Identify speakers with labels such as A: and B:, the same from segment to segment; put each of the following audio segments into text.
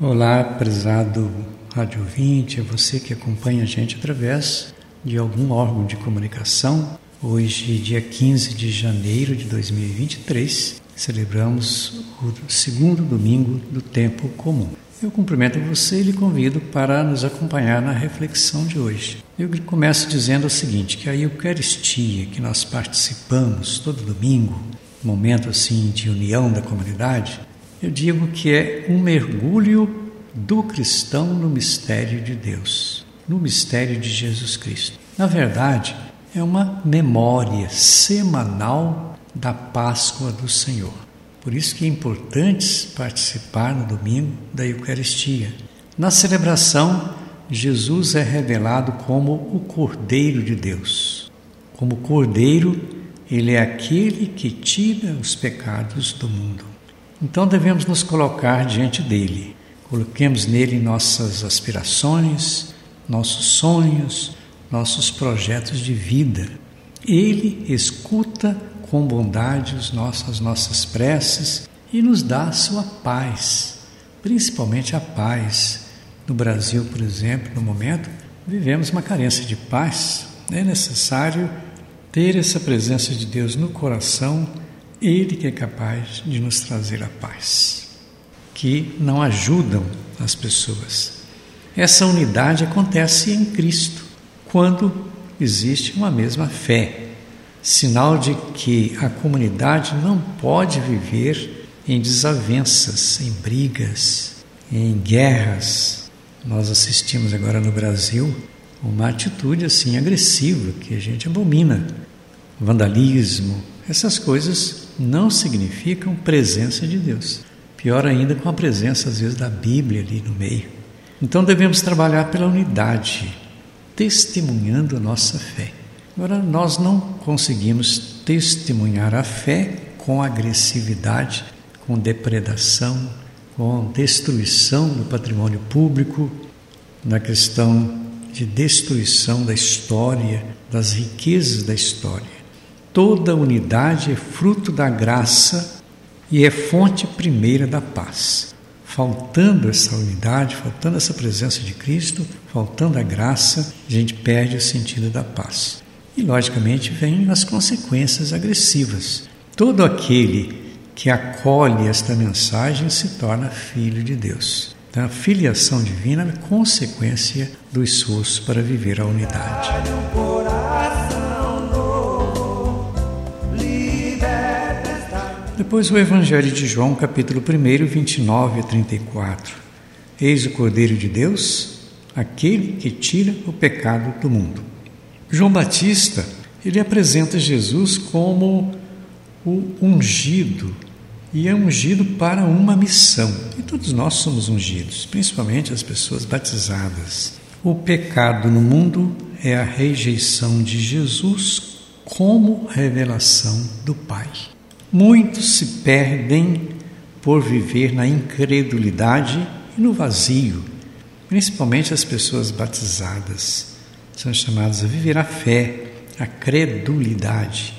A: Olá, prezado rádio ouvinte, é você que acompanha a gente através de algum órgão de comunicação. Hoje, dia 15 de janeiro de 2023, celebramos o segundo domingo do tempo comum. Eu cumprimento você e lhe convido para nos acompanhar na reflexão de hoje. Eu começo dizendo o seguinte, que a Eucaristia que nós participamos todo domingo, momento assim de união da comunidade, eu digo que é um mergulho do cristão no mistério de Deus, no mistério de Jesus Cristo. Na verdade, é uma memória semanal da Páscoa do Senhor. Por isso que é importante participar no domingo da Eucaristia. Na celebração, Jesus é revelado como o Cordeiro de Deus. Como Cordeiro, ele é aquele que tira os pecados do mundo. Então devemos nos colocar diante dele. Coloquemos nele nossas aspirações, nossos sonhos, nossos projetos de vida. Ele escuta com bondade as nossas, nossas preces e nos dá a sua paz, principalmente a paz. No Brasil, por exemplo, no momento, vivemos uma carência de paz. É necessário ter essa presença de Deus no coração ele que é capaz de nos trazer a paz, que não ajudam as pessoas. Essa unidade acontece em Cristo, quando existe uma mesma fé, sinal de que a comunidade não pode viver em desavenças, em brigas, em guerras. Nós assistimos agora no Brasil uma atitude assim agressiva que a gente abomina, vandalismo, essas coisas não significam presença de Deus. Pior ainda com a presença, às vezes, da Bíblia ali no meio. Então devemos trabalhar pela unidade, testemunhando a nossa fé. Agora, nós não conseguimos testemunhar a fé com agressividade, com depredação, com destruição do patrimônio público, na questão de destruição da história, das riquezas da história. Toda unidade é fruto da graça e é fonte primeira da paz. Faltando essa unidade, faltando essa presença de Cristo, faltando a graça, a gente perde o sentido da paz. E, logicamente, vêm as consequências agressivas. Todo aquele que acolhe esta mensagem se torna filho de Deus. Então, a filiação divina é consequência do esforço para viver a unidade. Depois o Evangelho de João, capítulo 1, 29 a 34. Eis o Cordeiro de Deus, aquele que tira o pecado do mundo. João Batista, ele apresenta Jesus como o ungido, e é ungido para uma missão. E todos nós somos ungidos, principalmente as pessoas batizadas. O pecado no mundo é a rejeição de Jesus como revelação do Pai. Muitos se perdem por viver na incredulidade e no vazio, principalmente as pessoas batizadas. São chamadas a viver a fé, a credulidade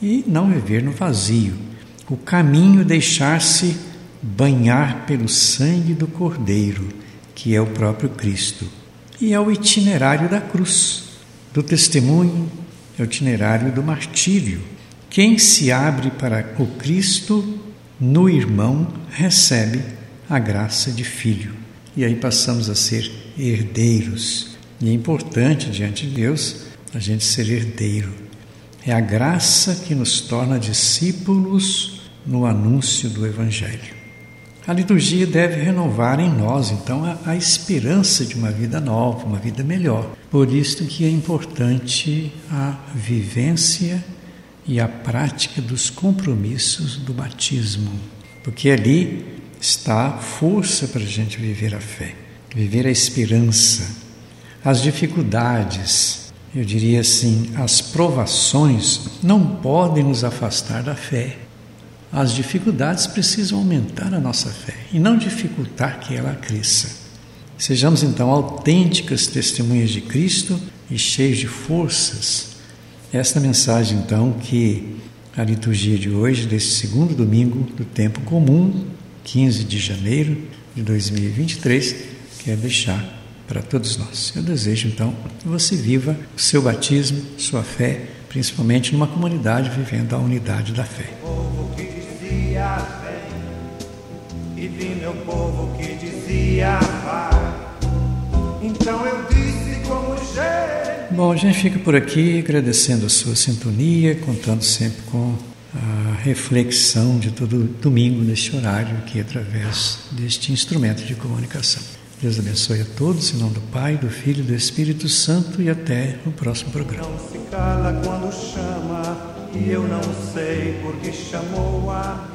A: e não viver no vazio. O caminho é deixar-se banhar pelo sangue do Cordeiro, que é o próprio Cristo. E é o itinerário da cruz, do testemunho, é o itinerário do martírio quem se abre para o Cristo no irmão recebe a graça de filho. E aí passamos a ser herdeiros. E é importante diante de Deus a gente ser herdeiro. É a graça que nos torna discípulos no anúncio do Evangelho. A liturgia deve renovar em nós, então, a, a, esperança de uma vida nova, uma vida melhor. Por isso que é importante a vivência e a prática dos compromissos do batismo, porque ali está a força para a gente viver a fé, viver a esperança. As dificuldades, eu diria assim, as provações não podem nos afastar da fé. As dificuldades precisam aumentar a nossa fé e não dificultar que ela cresça. Sejamos então autênticas testemunhas de Cristo e cheios de forças esta mensagem, então, que a liturgia de hoje, desse segundo domingo do tempo comum, 15 de janeiro, de 2023 quer deixar para todos nós. Eu desejo então que você viva o seu batismo, sua fé, principalmente numa comunidade vivendo a unidade da fé.
B: povo que dizia e vi meu povo que dizia vai. Então eu disse como jeito.
A: Bom, a gente fica por aqui agradecendo a sua sintonia, contando sempre com a reflexão de todo domingo neste horário aqui através deste instrumento de comunicação. Deus abençoe a todos, em nome do Pai, do Filho e do Espírito Santo e até o próximo programa.
B: Não se cala quando chama, e eu não sei por que chamou a